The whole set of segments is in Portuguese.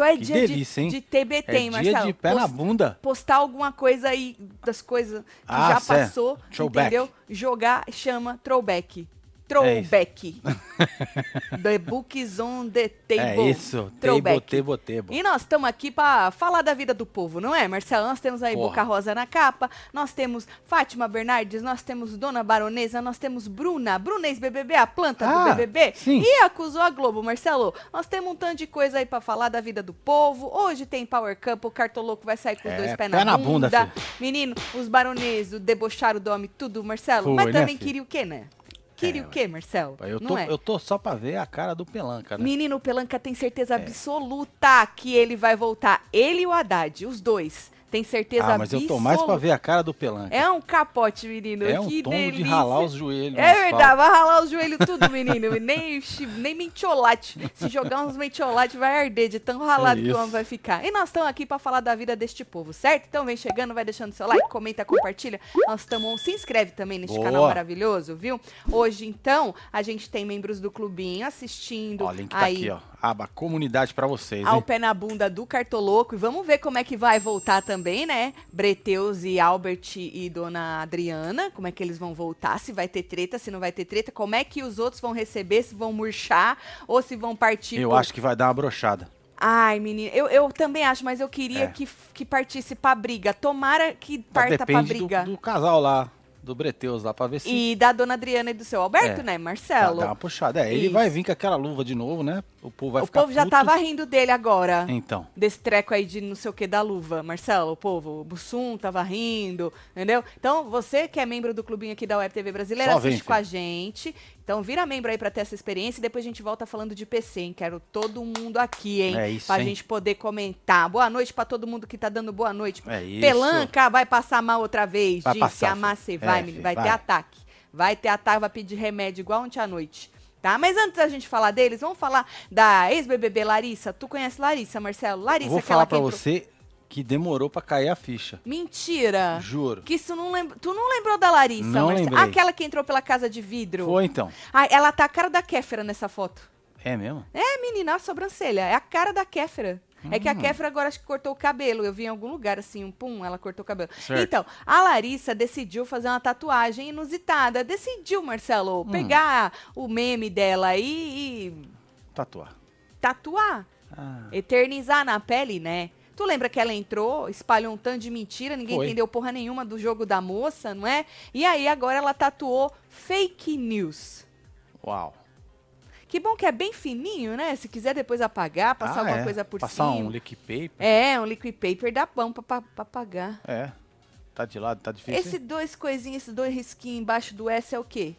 hein? É. Que dia de- delícia, hein? de, TBT, É hein, dia Marcelo? de pé na Post- bunda. Postar alguma coisa aí das coisas que Ah, já certo. passou, Throwback. entendeu? Jogar chama throwback. Throwback. the books on the table. É isso. Throwback. Tebo, tebo, tebo. E nós estamos aqui para falar da vida do povo, não é, Marcelo? Nós temos aí Porra. Boca Rosa na capa, nós temos Fátima Bernardes, nós temos Dona Baronesa, nós temos Bruna, Bruna ex-BBB, a planta Ah, do BBB, sim. e acusou a Globo, Marcelo. Nós temos um tanto de coisa aí para falar da vida do povo. Hoje tem Power Cup, o Cartoloco vai sair com os É, dois pés pé na, na bunda, bunda. Menino, os baroneses debocharam do homem, tudo, Marcelo. Foi, Mas né, também filho? queria o quê, né? Queria É, o quê, Marcelo? Eu tô, é? eu tô só pra ver a cara do Pelanca, né? Menino Pelanca tem É. certeza absoluta que ele vai voltar. Ele e o Haddad, os dois. Tem certeza Ah, mas eu tô mais pra absoluta. ver a cara do Pelanca. É um capote, menino. É um que tombo delícia. de ralar os joelhos. É asfalto. verdade, vai ralar os joelhos tudo, menino. nem, nem mentiolate. Se jogar uns mentiolate, vai arder de tão ralado que o homem vai ficar. E nós estamos aqui pra falar da vida deste povo, certo? Então vem chegando, vai deixando seu like, comenta, compartilha. Nós estamos. Se inscreve também neste Boa. canal maravilhoso, viu? Hoje, então, a gente tem membros do clubinho assistindo. Ó, o link tá aí aqui, ó. Aba comunidade pra vocês, ao hein? pé na bunda do Cartoloco. E vamos ver como é que vai voltar também, né? Breteus e Albert e Dona Adriana. Como é que eles vão voltar? Se vai ter treta, se não vai ter treta. Como é que os outros vão receber? Se vão murchar ou se vão partir Eu pro- acho que vai dar uma brochada. Ai, menina, eu, eu também acho, mas eu queria É. que, que partisse pra briga. Tomara que parta pra depende do, briga. do casal lá, do Breteus lá, pra ver se E da Dona Adriana e do seu Alberto, É. né, Marcelo? dá uma puxada. É, ele Isso. vai vir com aquela luva de novo, né? O povo vai o ficar povo já puto. tava rindo dele agora. Então, desse treco aí de não sei o que da luva, Marcelo, o povo, o Bussum tava rindo, entendeu? Então, você que é membro do clubinho aqui da Web TV Brasileira, Só assiste vem, com a gente. Então, vira membro aí pra ter essa experiência e depois a gente volta falando de PC, hein? Quero todo mundo aqui, hein? É isso, pra hein? gente poder comentar. Boa noite pra todo mundo que tá dando boa noite. é isso. Pelanca vai passar mal outra vez, Vai disse passar, a Márcia. Vai, É, menino, filho, vai, ter vai. ataque. Vai ter ataque, vai pedir remédio igual ontem à noite. Tá? Mas antes da gente falar deles, vamos falar da ex-BBB Larissa. Tu conhece Larissa, Marcelo? Larissa, Vou aquela falar que entrou- você que demorou pra cair a ficha. Mentira. Juro. Que isso não lembra. Tu não lembrou da Larissa, Não Marcelo? lembrei. Aquela que entrou pela casa de vidro. Foi então. Ah, ela tá a cara da Kéfera nessa foto. É mesmo? É, menina, a sobrancelha. É a cara da Kéfera. É que a Hum. Kéfera agora acho que cortou o cabelo. Eu vi em algum lugar assim, um pum, ela cortou o cabelo. Certo. Então, a Larissa decidiu fazer uma tatuagem inusitada. Decidiu, Marcelo, Hum. pegar o meme dela aí e Tatuar. tatuar. Ah, Eternizar na pele, né? Tu lembra que ela entrou, espalhou um tanto de mentira, ninguém Foi. entendeu porra nenhuma do jogo da moça, não é? E aí agora ela tatuou fake news. uau. Que bom que é bem fininho, né? Se quiser depois apagar, passar Ah, alguma é. coisa por Passar cima. um liquid paper. É, um liquid paper dá bom pra, pra, pra apagar. É. Tá de lado, tá difícil. Esse dois coisinhos, esses dois risquinhos embaixo do S é o quê?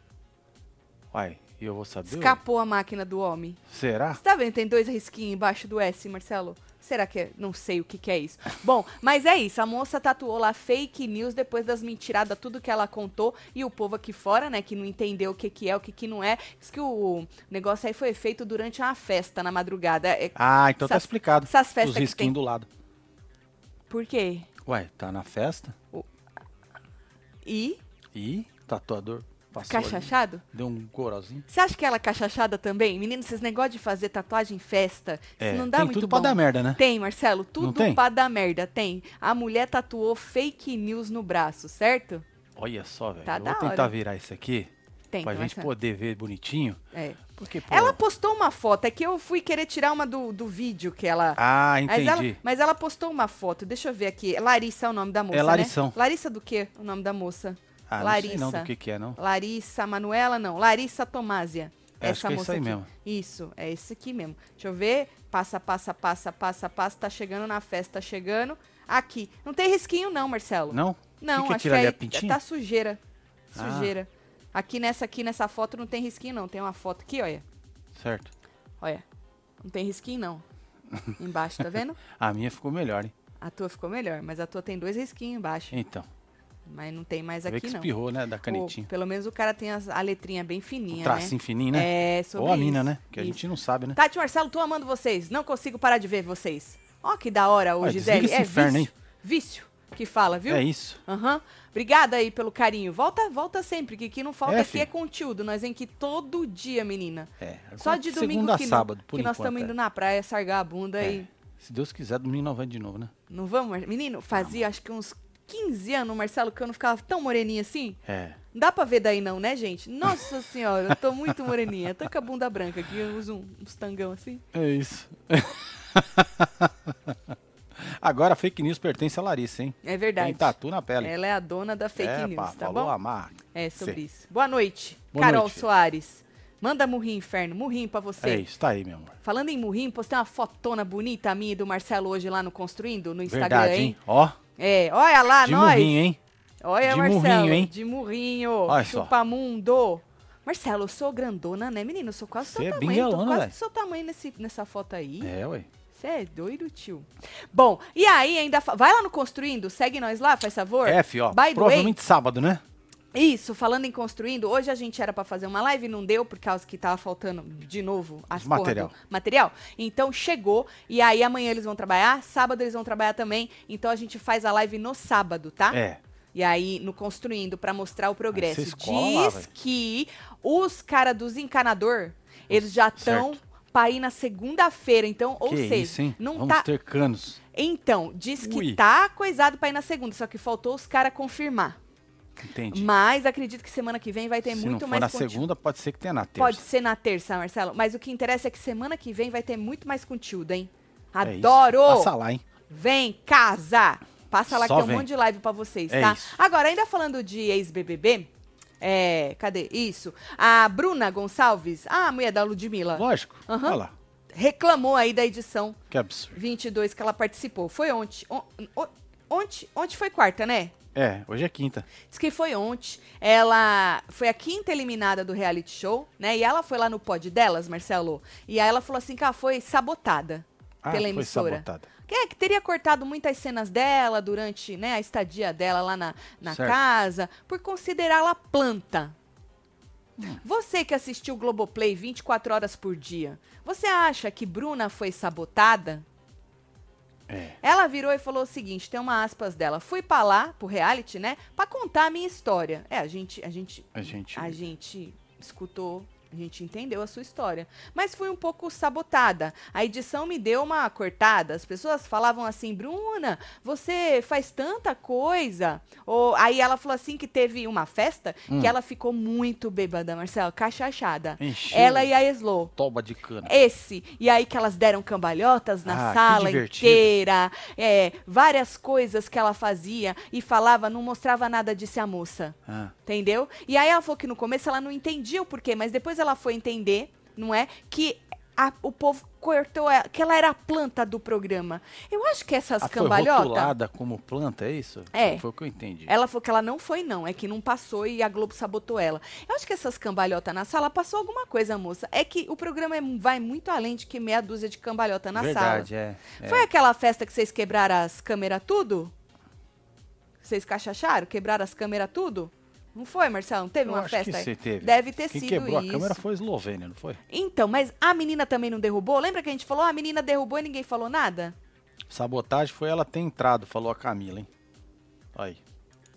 Uai, eu vou saber? Escapou a máquina do homem. Será? Você tá vendo? Tem dois risquinhos embaixo do S, Marcelo? Será que é? Não sei o que, que é isso. Bom, mas é isso. A moça tatuou lá fake news depois das mentiradas, tudo que ela contou. E o povo aqui fora, né, que não entendeu o que, que é, o que, que não é. Diz que o negócio aí foi feito durante uma festa na madrugada. É, Ah, então tá Essas- explicado. essas Os festas que risquinhos tem. do lado. Por quê? Ué, tá na festa E? e tatuador passou ali, Cachachado? deu um goralzinho. Você acha que ela é cachachada também? Menino, esses negócios de fazer tatuagem em festa, É, não dá tem muito tudo bom. pra dar merda, né? Tem, Marcelo, tudo tem? pra dar merda, tem. A mulher tatuou fake news no braço, certo? Olha só, velho. Tá eu vou tentar hora. virar isso aqui Tem. pra gente essa- poder ver bonitinho. é. Porque, pô... Ela postou uma foto, é que eu fui querer tirar uma do, do vídeo que ela... Ah, Mas entendi. ela, mas ela postou uma foto, deixa eu ver aqui. Larissa é o nome da moça, Larissão. né? Larissa do quê? O nome da moça? Ah, não Larissa. sei não do que que é, não. Larissa Manuela, não. Larissa Tomásia. É, acho Essa é moça isso aí aqui. mesmo. Isso, é esse aqui mesmo. Deixa eu ver. Passa, passa, passa, passa, passa. Tá chegando na festa, tá chegando. Aqui. Não tem risquinho, não, Marcelo. Não? Não, que é acho que É pintinho? tá sujeira. Ah. Sujeira. Aqui nessa aqui, nessa foto, não tem risquinho, não. Tem uma foto aqui, olha. Certo. Olha. Não tem risquinho, não. Embaixo, tá vendo? A minha ficou melhor, hein? A tua ficou melhor, mas a tua tem dois risquinhos embaixo. Então. Mas não tem mais aqui, que não. espirrou, né? Da O- canetinha. pelo menos o cara tem as- a letrinha bem fininha, né? tracinho fininho, né? É, sobre Ou a mina, isso. né? Que a Isso. gente não sabe, né? Tati Marcelo, tô amando vocês. Não consigo parar de ver vocês. Ó, que da hora, o Gisele. esse É inferno, vício. Vício. que fala, viu? É isso. Aham. Obrigada aí pelo carinho. Volta, volta sempre, que aqui não falta É, aqui filho. é conteúdo. Nós vem aqui todo dia, menina. É. Só de domingo segunda a que, sábado, não, por que nós enquanto, estamos é. indo na praia sargar a bunda É. e Se Deus quiser, domingo nós vamos de novo, né? não vamos, menino, fazia acho que uns 15 anos, Marcelo, que eu não ficava tão moreninha assim. É. Não dá pra ver daí não, né, gente? Nossa senhora, eu tô muito moreninha. Tô com a bunda branca aqui, eu uso um- uns tangão assim. É isso. Agora a fake news pertence a Larissa, hein? É verdade. Tem tatu na pele. Ela é a dona da fake é, news, pá, tá falou bom? É sobre Cê. isso. Boa noite, Boa Carol noite. Soares. Manda murrinho, inferno. Murrinho pra você. É isso, tá aí, meu amor. Falando em murrinho, postei uma fotona bonita minha e do Marcelo hoje lá no Construindo, no Instagram, Verdade, hein? Ó, É, olha lá, de nós. murrinho, hein? Olha, De Marcelo. murrinho, hein? De murrinho. Olha só. Chupamundo. Marcelo, eu sou grandona, né, menino? Eu sou quase Cê seu é tamanho. Tô binguelona, quase velho. do seu tamanho nesse, nessa foto aí. É, ué. Você é doido, tio. Bom, e aí ainda. Vai lá no Construindo, segue nós lá, faz favor. F, ó. By Provavelmente sábado, né? Isso, falando em construindo, hoje a gente era pra fazer uma live e não deu por causa que tava faltando de novo as material. material. Então chegou e aí amanhã eles vão trabalhar, sábado eles vão trabalhar também. Então a gente faz a live no sábado, tá? É. E aí no construindo pra mostrar o progresso. Escola lá, Diz velho. que os caras dos encanador, eles já estão pra ir na segunda-feira, então, ou que seja, isso, hein? não Vamos tá ter canos. Então, diz que Ui. tá coisado pra ir na segunda, só que faltou os caras confirmar. Entendi. Mas acredito que semana que vem vai ter Se muito não for mais na conteúdo. segunda, pode ser que tenha na terça. Pode ser na terça, Marcelo. Mas o que interessa é que semana que vem vai ter muito mais conteúdo, hein? É. Adoro! Passa lá, hein? Vem, casa! Passa lá Só que tem um vem. monte de live pra vocês, É tá? isso. Agora, ainda falando de ex-BBB, é, cadê? Isso. A Bruna Gonçalves, a mulher da Ludmilla, Lógico. Aham. Olha lá. reclamou aí da edição Que absurdo. 22 que ela participou. Foi ontem. On, on- ontem, ontem foi quarta, né? É, hoje é quinta. Diz que foi ontem. Ela foi a quinta eliminada do reality show, né? E ela foi lá no pod delas, Marcelo. E aí ela falou assim que ela foi sabotada Ah, pela foi emissora. sabotada. Que é que teria cortado muitas cenas dela durante né, a estadia dela lá na, na Certo. casa, por considerá-la planta. Hum. Você que assistiu o Globoplay 24 horas por dia, você acha que Bruna foi sabotada? É. Ela virou e falou o seguinte, tem uma aspas dela, fui pra lá, pro reality, né, pra contar a minha história. É, a gente, a gente, A gente. a gente escutou, a gente entendeu a sua história, mas fui um pouco sabotada. A edição me deu uma cortada. As pessoas falavam assim, Bruna, você faz tanta coisa. Ou aí ela falou assim que teve uma festa Hum. que ela ficou muito bêbada, Marcelo, cachachada. Encheu. Ela e a Eslo. Toba de cana. Esse. E aí que elas deram cambalhotas na Ah, sala inteira. É, várias coisas que ela fazia e falava, não mostrava nada disso a moça. Ah, Entendeu? E aí ela falou que no começo ela não entendia o porquê, mas depois ela foi entender, não é? Que a- o povo cortou ela, que ela era a planta do programa. Eu acho que essas ah, foi cambalhotas. rotulada como planta, é isso? É. Foi o que eu entendi. Ela falou que ela não foi, não. É que não passou e a Globo sabotou ela. Eu acho que essas cambalhotas na sala passou alguma coisa, moça. É que o programa é- vai muito além de que meia dúzia de cambalhota na Verdade, sala. é. é. Foi aquela festa que vocês quebraram as câmeras tudo? Vocês cachacharam? Quebraram as câmeras tudo? Não foi, Marcelo? Não teve Eu uma acho festa que aí? você teve. Deve ter Quem sido quebrou isso. a câmera foi a Eslovênia, não foi? Então, mas a menina também não derrubou? Lembra que a gente falou, ah, a menina derrubou e ninguém falou nada? Sabotagem foi ela ter entrado, falou a Camila, hein? Aí.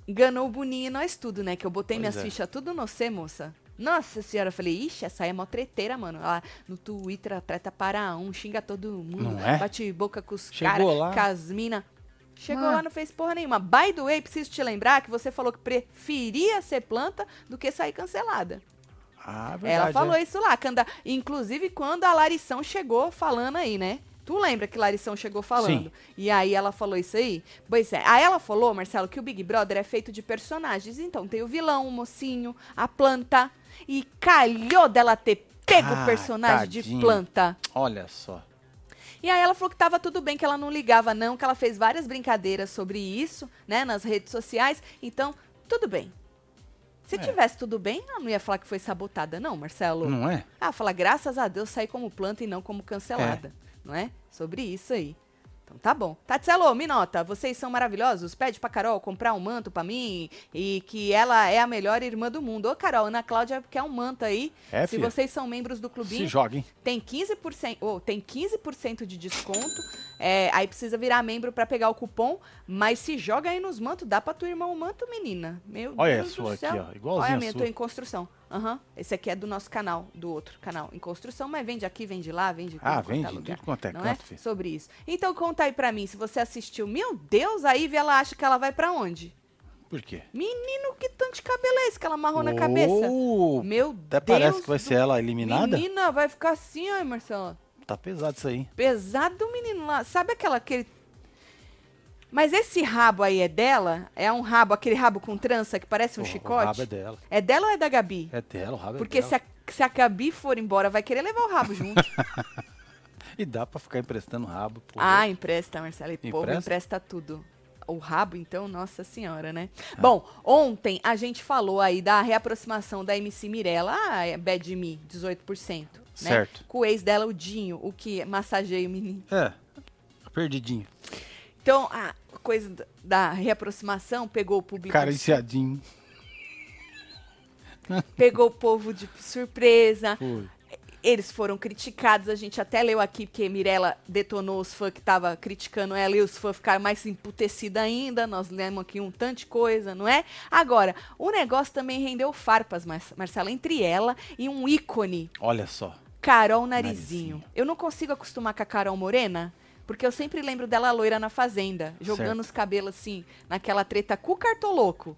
Enganou o Boninho e nós tudo, né? Que eu botei Pois minhas é. fichas tudo no C, moça. Nossa senhora, eu falei, ixi, essa aí é mó treteira, mano. Ela no Twitter, treta para um, xinga todo mundo, é? bate boca com os caras, com as minas. Chegou Ah. lá, não fez porra nenhuma. By the way, preciso te lembrar que você falou que preferia ser planta do que sair cancelada. Ah, verdade. Ela falou é. isso lá, quando a- inclusive quando a Larição chegou falando aí, né? Tu lembra que Larição chegou falando? Sim. E aí ela falou isso aí? Pois é. Aí ela falou, Marcelo, que o Big Brother é feito de personagens. Então tem o vilão, o mocinho, a planta. E calhou dela ter pego o Ah, personagem de tadinho. planta. Olha só. E aí ela falou que tava tudo bem, que ela não ligava não, que ela fez várias brincadeiras sobre isso, né, nas redes sociais. Então, tudo bem. Se É. tivesse tudo bem, ela não ia falar que foi sabotada, não, Marcelo. Não é? Ah, fala, graças a Deus saí como planta e não como cancelada. Não é? Sobre isso aí. Então tá bom. Tatselo, me nota, vocês são maravilhosos. Pede pra Carol comprar um manto pra mim e que ela é a melhor irmã do mundo. Ô, Carol, Ana Cláudia quer um manto aí. É, Se filha. vocês são membros do Se clubinho, joga, hein? tem 15%, oh, tem 15% de desconto É, aí precisa virar membro pra pegar o cupom, mas se joga aí nos mantos, dá pra tua irmã um manto, menina. Meu Olha Deus a sua do aqui, céu. ó. Igualzinho Olha a minha, sua. tô em construção. Aham. Esse aqui é do nosso canal, do outro canal, em construção, mas vende aqui, vende lá, vende Ah, é vende lugar. tudo quanto é Não canto, é? filho. Sobre isso. Então conta aí pra mim, se você assistiu. Meu Deus, a Ivy, ela acha que ela vai pra onde? Por quê? Menino, que tanto de cabelo é esse que ela amarrou na cabeça? Oh, Meu Até Deus. parece que vai do- ser ela eliminada. Menina, vai ficar assim, ai, Marcela. Tá pesado isso aí. Pesado o menino lá. Sabe aquela aquele. Mas esse rabo aí é dela? É um rabo, aquele rabo com trança que parece um chicote? O rabo é dela. É dela ou é da Gabi? É dela, o rabo Porque é se dela. a, se a Gabi for embora, vai querer levar o rabo junto. E dá pra ficar emprestando rabo. ah, empresta, Marcela. E povo Empresta? tudo. O rabo, então, nossa senhora, né? Ah. Bom, ontem a gente falou aí da reaproximação da MC Mirella, a é Bad Me, 18%. Né? Certo. Com o ex dela, o Dinho, o que massageia o menino. É, perdidinho. Então, a coisa da- reaproximação pegou o público. Carenciadinho. Pegou o povo de surpresa. Foi. Eles foram criticados, a gente até leu aqui, porque Mirella detonou os fãs que estavam criticando ela e os fãs ficaram mais emputecidos ainda. Nós lemos aqui um tanto de coisa, não é? Agora, o negócio também rendeu farpas, Mar Marcela, entre ela e um ícone, Olha só. Carol Narizinho. Narizinho. Eu não consigo acostumar com a Carol Morena, porque eu sempre lembro dela loira na Fazenda, jogando Certo. os cabelos assim, naquela treta com o Cartoloco,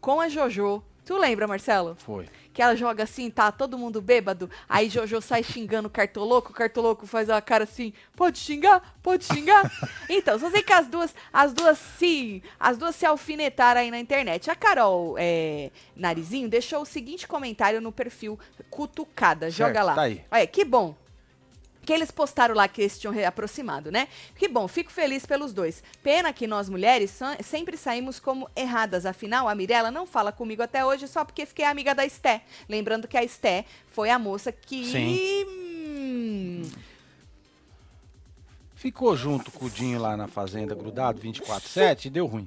com a Jojo. Tu lembra, Marcelo? Foi. Que ela joga assim, tá todo mundo bêbado, aí Jojo sai xingando o cartoloco, o cartoloco faz a cara assim, pode xingar, pode xingar. então, só sei que as duas, as duas se, as duas se alfinetaram aí na internet. A Carol é, Narizinho deixou o seguinte comentário no perfil Cutucada, joga Certo, lá. tá aí. Olha, que bom. Que eles postaram lá que eles tinham reaproximado, né? Que bom, fico feliz pelos dois. Pena que nós mulheres sempre saímos como erradas. Afinal, a Mirella não fala comigo até hoje só porque fiquei amiga da Esté. Lembrando que a Esté foi a moça que. Hum, Ficou junto com o Dinho lá na fazenda, grudado, 24-7, e deu ruim.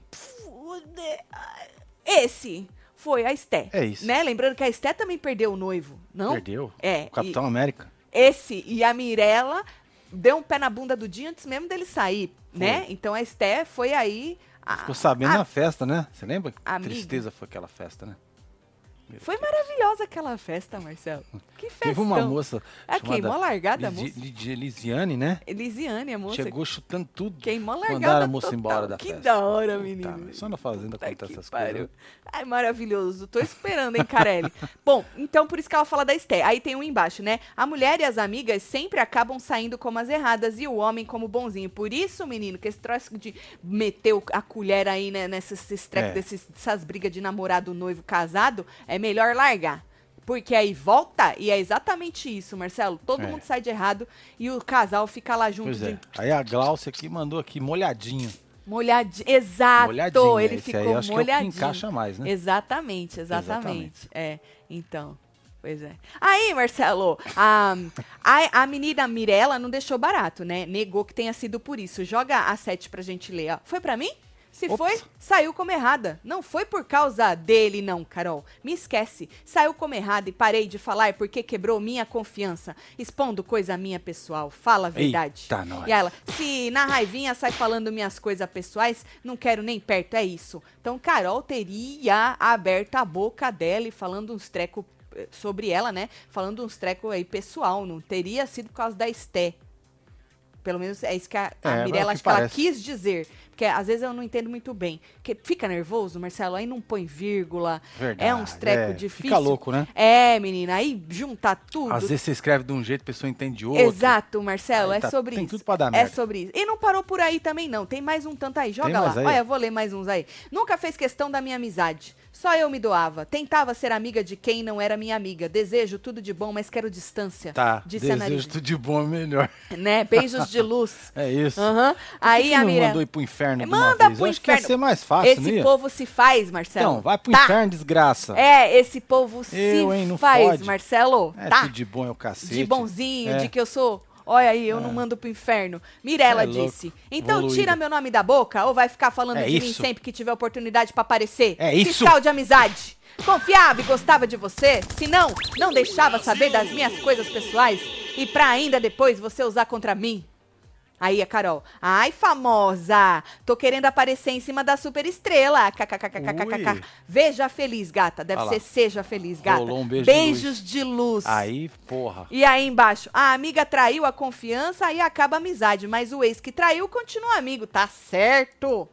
Esse foi a Esté. É isso. Né? Lembrando que a Esté também perdeu o noivo, não? Perdeu. É. O Capitão América. Esse e a Mirella deu um pé na bunda do dia antes mesmo dele sair, né? Então a Esté foi aí. a- Ficou sabendo a- na festa, né? Você lembra? Que tristeza foi aquela festa, né? Foi maravilhosa aquela festa, Marcelo. Que festa. Teve uma moça Ah, queimou a largada Lisi- moça. Lidi- Lisiane, né? Elisiane, a moça. Chegou chutando tudo. Queimou a largada Mandaram a moça total. embora da que festa. da hora, menino. só na fazenda acontece que essas pariu. coisas. né? Ai, maravilhoso. Tô esperando, hein, Carelli? Bom, então por isso que ela fala da Esté. Aí tem um embaixo, né? A mulher e as amigas sempre acabam saindo como as erradas e o homem como bonzinho. Por isso, menino, que esse troço de meter a colher aí, né, nessas É. dessas brigas de namorado, noivo, casado, é melhor largar. Porque aí volta e é exatamente isso, Marcelo. Todo É. mundo sai de errado e o casal fica lá junto Pois de é. Aí a Glaucia aqui mandou aqui molhadinho. molhadinho. Exato, molhadinho. ele esse ficou aí acho que é o molhadinho. que encaixa mais, né? Exatamente, exatamente. É, então. Pois é. Aí, Marcelo, a, a, a menina Mirella não deixou barato, né? Negou que tenha sido por isso. Joga a 7 pra gente ler. ó. Foi pra mim? Se Ops. foi, saiu como errada. Não foi por causa dele, não, Carol. Me esquece. Saiu como errada e parei de falar porque quebrou minha confiança. Expondo coisa minha pessoal. Fala a verdade. Eita, nós. E ela, se na raivinha sai falando minhas coisas pessoais, não quero nem perto, é isso. Então, Carol teria aberto a boca dela e falando uns trecos eh, sobre ela, né? Falando uns trecos aí pessoal. Não teria sido por causa da Esté. Pelo menos é isso que a, a É, Mirella é o que acho que ela quis dizer. Porque às vezes eu não entendo muito bem. Porque fica nervoso, Marcelo, aí não põe vírgula. Verdade. é uns trecos é. difíceis. Fica louco, né? É, menina, aí junta tudo. Às vezes você escreve de um jeito, a pessoa entende de outro. Exato, Marcelo, Aí é tá- sobre tem isso. tudo pra dar É merda. sobre isso. E não parou por aí também, não. Tem mais um tanto aí. Joga Tem lá. aí? Olha, eu vou ler mais uns aí. Nunca fez questão da minha amizade. Só eu me doava. Tentava ser amiga de quem não era minha amiga. Desejo tudo de bom, mas quero distância. Tá, Disse desejo tudo de bom é melhor. Né? Beijos de luz. É isso. Que Aí que a não Mira. mandou ir pro inferno de uma Manda vez? pro Eu acho inferno. ser mais fácil, não Esse povo se faz, Marcelo. Então, vai pro Tá. inferno, desgraça. É, esse povo se Eu, hein, não faz, fode. Marcelo. É, tá? tudo de bom é o cacete. de bonzinho, É. de que eu sou. Olha aí, eu não mando pro inferno. Mirella é louco. disse. Então Evoluída. tira meu nome da boca ou vai ficar falando É de mim isso. sempre que tiver oportunidade pra aparecer? É isso. Fiscal de amizade. Confiava e gostava de você? Se não, não deixava saber das minhas coisas pessoais e pra ainda depois você usar contra mim. Aí a Carol, ai famosa, tô querendo aparecer em cima da super estrela. KKKKKKK. Veja feliz, gata. Deve Ah ser seja feliz, gata. Rolou um beijo de Beijos de luz. Aí, porra. E aí embaixo, a amiga traiu a confiança e acaba a amizade, mas o ex que traiu continua amigo, tá certo?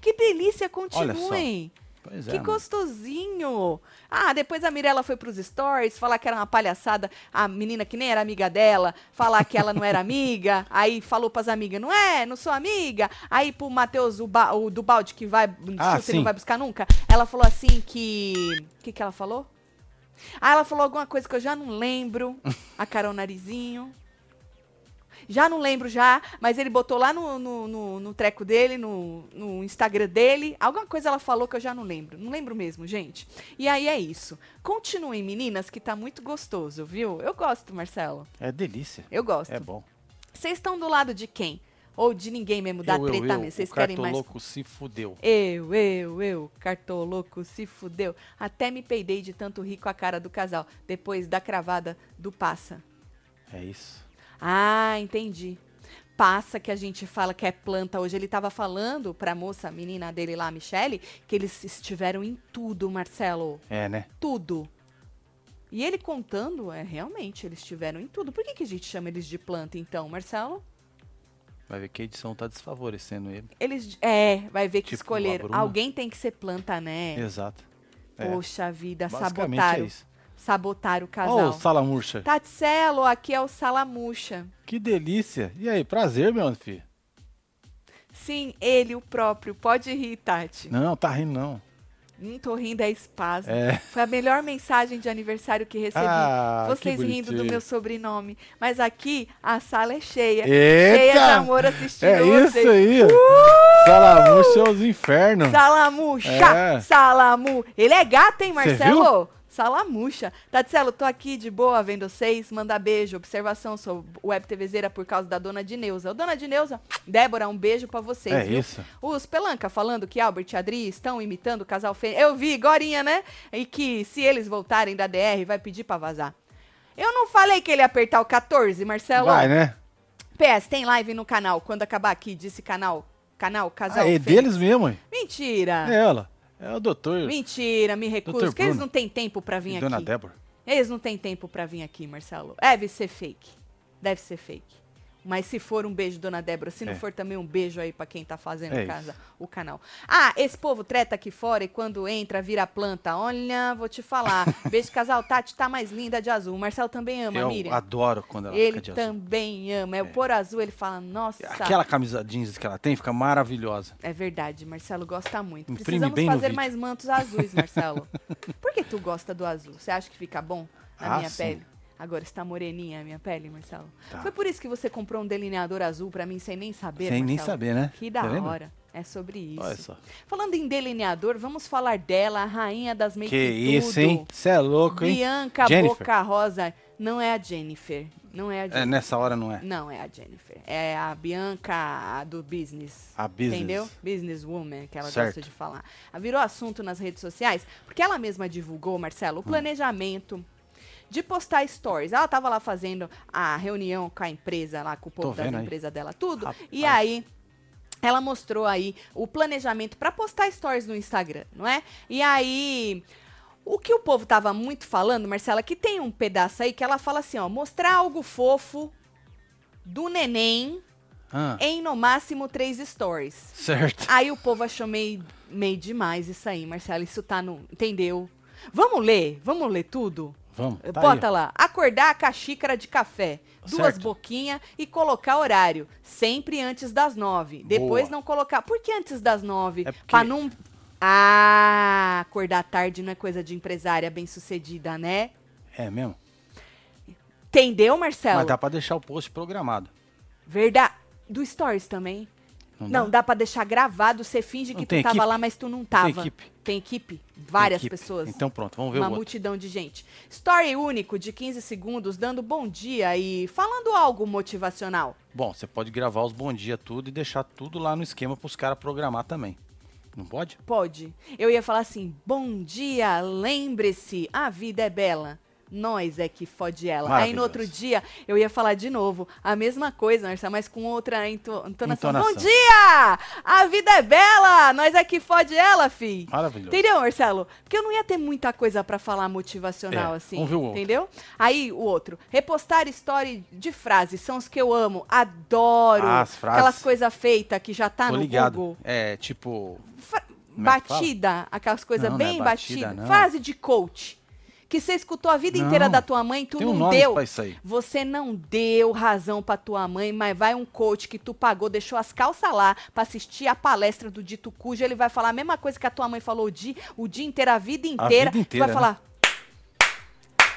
Que delícia, continuem. Pois é. Que mano. gostosinho! Ah, depois a Mirella foi pros stories falar que era uma palhaçada, a menina que nem era amiga dela, falar que ela não era amiga, aí falou pras amigas, não é, não sou amiga. Aí pro Matheus, o, ba- o do balde que vai, Ah, chute, não vai buscar nunca, ela falou assim que... O que que ela falou? Ah, ela falou alguma coisa que eu já não lembro. A Carol Narizinho. Já não lembro já, mas ele botou lá no, no, no- no treco dele, no, no Instagram dele. Alguma coisa ela falou que eu já não lembro. Não lembro mesmo, gente. E aí é isso. Continuem, meninas, que tá muito gostoso, viu? Eu gosto, Marcelo. É delícia. Eu gosto. É bom. Vocês estão do lado de quem? Ou de ninguém mesmo, da eu, treta eu, mesmo? Vocês querem mais cartoloco se fudeu. eu, eu, eu, cartoloco, se fudeu. Até me peidei de tanto rir com a cara do casal, depois da cravada do passa. É isso. Ah, entendi. Passa que a gente fala que é planta hoje. Ele tava falando pra moça, a menina dele lá, a Michele, que eles estiveram em tudo, Marcelo. É, né? Tudo. E ele contando, é realmente, eles estiveram em tudo. Por que, que a gente chama eles de planta, então, Marcelo? Vai ver que a edição tá desfavorecendo ele. Eles. É, vai ver que Tipo, a escolheram. Alguém tem que ser planta, né? Exato. É. Poxa vida, Basicamente sabotaram. é isso. Sabotaram o casal. o Salamurcha. Tatselo, aqui é o Salamuxa. Que delícia. E aí, prazer, meu filho. Sim, ele, o próprio. Pode rir, Tati. Não, tá rindo não. Não tô rindo, é espasmo. É. Foi a melhor mensagem de aniversário que recebi. Ah, Vocês que rindo do meu sobrenome. Mas aqui a sala é cheia. Eita! Cheia de amor assistindo É vocês. isso aí. Salamurcha é os infernos. Salamuxa! É. Salamu! Ele é gato, hein, Marcelo? Salamuxa. Tatselo, tô aqui de boa vendo vocês. Manda beijo. Observação, sou web TVzeira por causa da dona Dineuza. Ô, dona Dineuza, Débora, um beijo pra vocês. É viu? isso. Os Pelanca falando que Albert e Adri estão imitando o casal Fênix. Eu vi, Gorinha, né? E que se eles voltarem da DR, vai pedir pra vazar. Eu não falei que ele ia apertar o 14, Marcelo. Vai, né? PS, tem live no canal. Quando acabar aqui, disse canal. Canal, casal Ah, é Fênix. deles mesmo, hein? Mentira. É ela. É o doutor. Mentira, me recuso. Porque eles não têm tempo pra vir e aqui. Dona Débora. Eles não têm tempo pra vir aqui, Marcelo. Deve ser fake. Deve ser fake. Mas se for um beijo, dona Débora, se não É. for também um beijo aí pra quem tá fazendo É casa, isso. o canal. Ah, esse povo treta aqui fora e quando entra vira planta. Olha, vou te falar. Beijo, casal. Tati tá mais linda de azul. O Marcelo também ama, Eu Miriam. adoro quando ela Ele fica de azul. também ama. É o por azul, ele fala, nossa. Aquela camisa jeans que ela tem fica maravilhosa. É verdade, Marcelo gosta muito. Imprime Precisamos bem fazer mais mantos azuis, Marcelo. Por que tu gosta do azul? Você acha que fica bom na Ah, minha sim. pele? Agora está moreninha a minha pele, Marcelo. Tá. Foi por isso que você comprou um delineador azul pra mim sem nem saber, Sem nem Marcelo? saber, né? Que da Tá hora. É sobre isso. Olha só. Falando em delineador, vamos falar dela, a rainha das make Que isso, hein? Você é louco, hein? Bianca Jennifer. Boca Rosa. Não é a Jennifer. Não é a Jennifer. É, nessa hora não é. Não é a Jennifer. É a Bianca a do business. A business. Entendeu? Businesswoman, que ela Certo. gosta de falar. Ela virou assunto nas redes sociais, porque ela mesma divulgou, Marcelo, o Hum. De postar stories. Ela tava lá fazendo a reunião com a empresa, lá com o povo da empresa dela, tudo. Rapaz. E aí. Ela mostrou aí o planejamento pra postar stories no Instagram, não é? E aí, o que o povo tava muito falando, Marcela, que tem um pedaço aí que ela fala assim, ó, mostrar algo fofo do neném Ah, em no máximo três stories. certo. Aí o povo achou meio, meio demais isso aí, Marcela. Isso tá no. Entendeu? Vamos ler? Vamos ler tudo? Vamos. Tá Bota aí. lá. Acordar com a xícara de café. Duas Certo. boquinhas e colocar horário. Sempre antes das nove. Depois Boa. não colocar. Por que antes das nove? É porque- Pra não. Ah, acordar tarde não é coisa de empresária bem sucedida, né? É mesmo? Entendeu, Marcelo? Mas dá pra deixar o post programado. Verdade. Do Stories também. Não, Não, dá? dá pra deixar gravado, você finge Não que tem tu tava equipe? lá, mas tu não tava. equipe? Tem equipe? Várias Equipe. pessoas. Então pronto, vamos ver Uma o outro. multidão de gente. Story único de 15 segundos, dando bom dia e falando algo motivacional. Bom, você pode gravar os bom dia tudo e deixar tudo lá no esquema pros caras programar também. Não pode? Pode. Eu ia falar assim: bom dia, lembre-se, a vida é bela. Nós é que fode ela. Aí no outro dia eu ia falar de novo a mesma coisa, Marcelo, mas com outra entonação. entonação. Bom dia! A vida é bela! Nós é que fode ela, fi. Maravilhoso. Entendeu, Marcelo? Porque eu não ia ter muita coisa para falar motivacional é, assim. Vamos ver o outro. Entendeu? Aí o outro. Repostar story de frases são os que eu amo. Adoro. Ah, as frases. Aquelas coisas feitas que já tá Tô no ligado. Google. É, tipo. Fra é batida, aquelas coisas bem é batidas. Frase de coach que você escutou a vida não, inteira da tua mãe, tu não um deu. Você não deu razão pra tua mãe, mas vai um coach que tu pagou, deixou as calças lá pra assistir a palestra do dito cujo, ele vai falar a mesma coisa que a tua mãe falou o dia, o dia inteiro, a vida inteira. A vida inteira vai né? falar.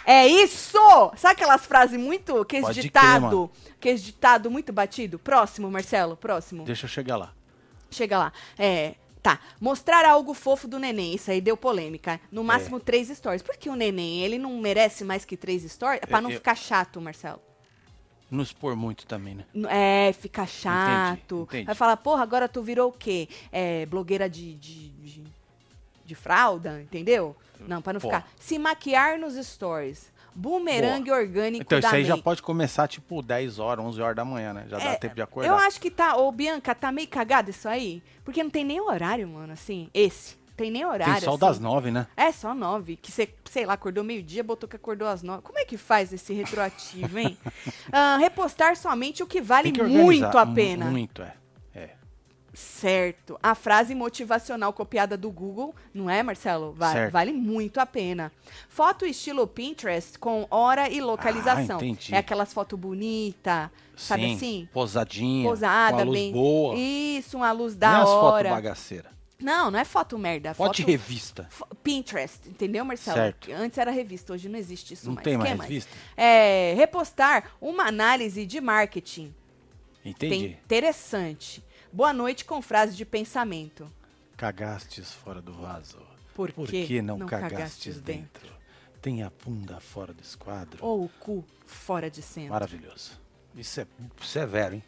É isso! Sabe aquelas frases muito. Que esse ditado. que esse ditado muito batido? Próximo, Marcelo, próximo. Deixa eu chegar lá. Chega lá. É. Tá, mostrar algo fofo do neném, isso aí deu polêmica. No máximo é. três stories. Por que o neném, ele não merece mais que três stories? É pra não eu, ficar chato, Marcelo. Não expor muito também, né? É, fica chato. Entendi, entendi. Vai falar, porra, agora tu virou o quê? É, blogueira de, de, de, de fralda, entendeu? Não, pra não ficar. Se maquiar nos stories. Bumerangue Boa. orgânico Então, isso aí já pode começar tipo 10 horas, 11 horas da manhã, né? Já é, dá tempo de acordar. Eu acho que tá, ô Bianca, tá meio cagado isso aí, porque não tem nem horário, mano, assim, esse. Tem nem horário. Tem só assim. das nove, né? É, só nove. Que você, sei lá, acordou meio-dia, botou que acordou às nove. Como é que faz esse retroativo, hein? uh, repostar somente o que vale que muito a pena. Muito, é. Certo. A frase motivacional copiada do Google, não é, Marcelo? Vale, vale muito a pena. Foto estilo Pinterest com hora e localização. Ah, entendi. É aquelas fotos bonitas, sabe assim? Posadinha. Posada, com a luz bem. boa. Isso, uma luz da não hora. Não é bagaceira. Não, não é foto merda. Foto, foto revista. Pinterest, entendeu, Marcelo? Certo. Antes era revista, hoje não existe isso não mais. Tem mais, mais revista? É, repostar uma análise de marketing. Entendi. Tem interessante. Boa noite com frase de pensamento. Cagastes fora do vaso. Por, Por que, não, não cagastes, cagastes dentro? dentro? Tem a bunda fora do esquadro. Ou o cu fora de centro. Maravilhoso. Isso é severo, hein?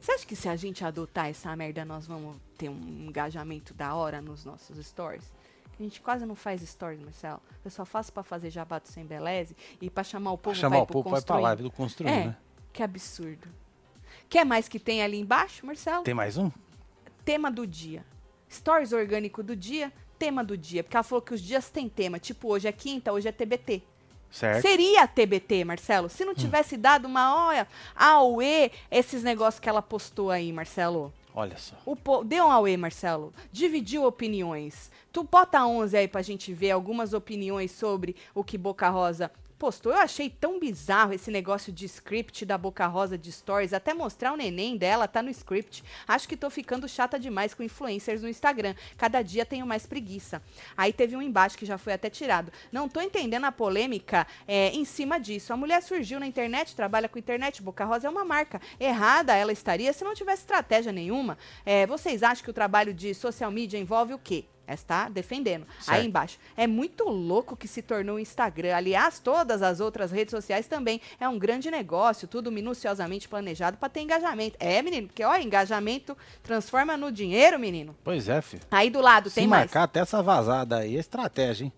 Você acha que se a gente adotar essa merda, nós vamos ter um engajamento da hora nos nossos stories? A gente quase não faz stories, Marcelo. Eu só faço para fazer jabato sem beleze e para chamar o povo pra chamar o povo vai pra live do construir, é, né? Que absurdo. Quer mais que tem ali embaixo, Marcelo? Tem mais um? Tema do dia. Stories orgânico do dia, tema do dia. Porque ela falou que os dias têm tema. Tipo, hoje é quinta, hoje é TBT. Certo. Seria TBT, Marcelo, se não hum. tivesse hum. dado uma olha, auê, esses negócios que ela postou aí, Marcelo. Olha só. O po... Deu um auê, Marcelo. Dividiu opiniões. Tu bota 11 aí pra gente ver algumas opiniões sobre o que Boca Rosa postou. Eu achei tão bizarro esse negócio de script da Boca Rosa de Stories. Até mostrar o neném dela tá no script. Acho que tô ficando chata demais com influencers no Instagram. Cada dia tenho mais preguiça. Aí teve um embaixo que já foi até tirado. Não tô entendendo a polêmica é, em cima disso. A mulher surgiu na internet, trabalha com internet. Boca Rosa é uma marca. Errada ela estaria se não tivesse estratégia nenhuma. É, vocês acham que o trabalho de social media envolve o quê? Está defendendo. Certo. Aí embaixo. É muito louco que se tornou o Instagram. Aliás, todas as outras redes sociais também. É um grande negócio, tudo minuciosamente planejado para ter engajamento. É, menino, porque, ó, engajamento transforma no dinheiro, menino. Pois é, filho. Aí do lado se tem mais. marcar até essa vazada aí é estratégia, hein?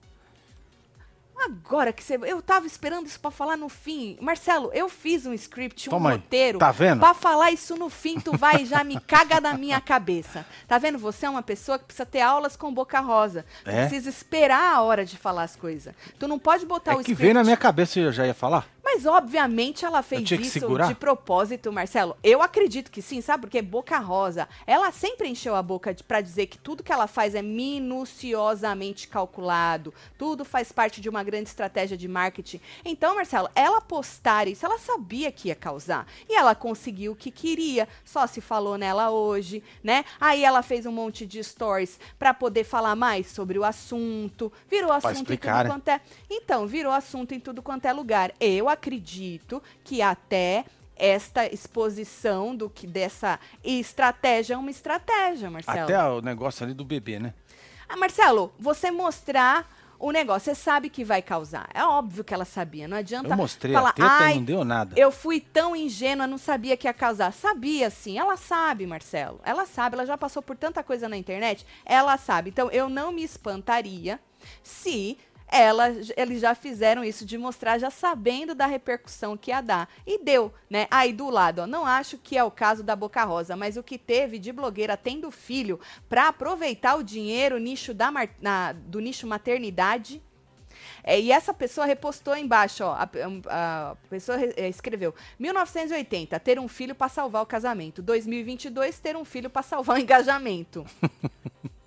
Agora que você. Eu tava esperando isso pra falar no fim. Marcelo, eu fiz um script, um Toma roteiro. Aí. Tá vendo? Pra falar isso no fim, tu vai e já me caga na minha cabeça. Tá vendo? Você é uma pessoa que precisa ter aulas com boca rosa. É? precisa esperar a hora de falar as coisas. Tu não pode botar é o que veio na minha cabeça e eu já ia falar. Mas, obviamente, ela fez isso de propósito, Marcelo. Eu acredito que sim, sabe? Porque Boca Rosa, ela sempre encheu a boca para dizer que tudo que ela faz é minuciosamente calculado. Tudo faz parte de uma grande estratégia de marketing. Então, Marcelo, ela postar isso, ela sabia que ia causar. E ela conseguiu o que queria. Só se falou nela hoje, né? Aí ela fez um monte de stories para poder falar mais sobre o assunto. Virou assunto explicar, em tudo né? quanto é. Então, virou assunto em tudo quanto é lugar. Eu acredito que até esta exposição do que dessa estratégia é uma estratégia, Marcelo. Até o negócio ali do bebê, né? Ah, Marcelo, você mostrar o negócio, você sabe que vai causar. É óbvio que ela sabia, não adianta Eu mostrei falar, a teta Ai, não deu nada. Eu fui tão ingênua, não sabia que ia causar. Sabia sim, ela sabe, Marcelo. Ela sabe, ela já passou por tanta coisa na internet, ela sabe. Então eu não me espantaria se eles já fizeram isso de mostrar já sabendo da repercussão que ia dar. E deu, né? Aí do lado, ó, não acho que é o caso da Boca Rosa, mas o que teve de blogueira tendo filho para aproveitar o dinheiro nicho da, na, do nicho maternidade é, e essa pessoa repostou embaixo, ó. A, a, a pessoa re, é, escreveu: 1980, ter um filho para salvar o casamento. 2022, ter um filho para salvar o engajamento.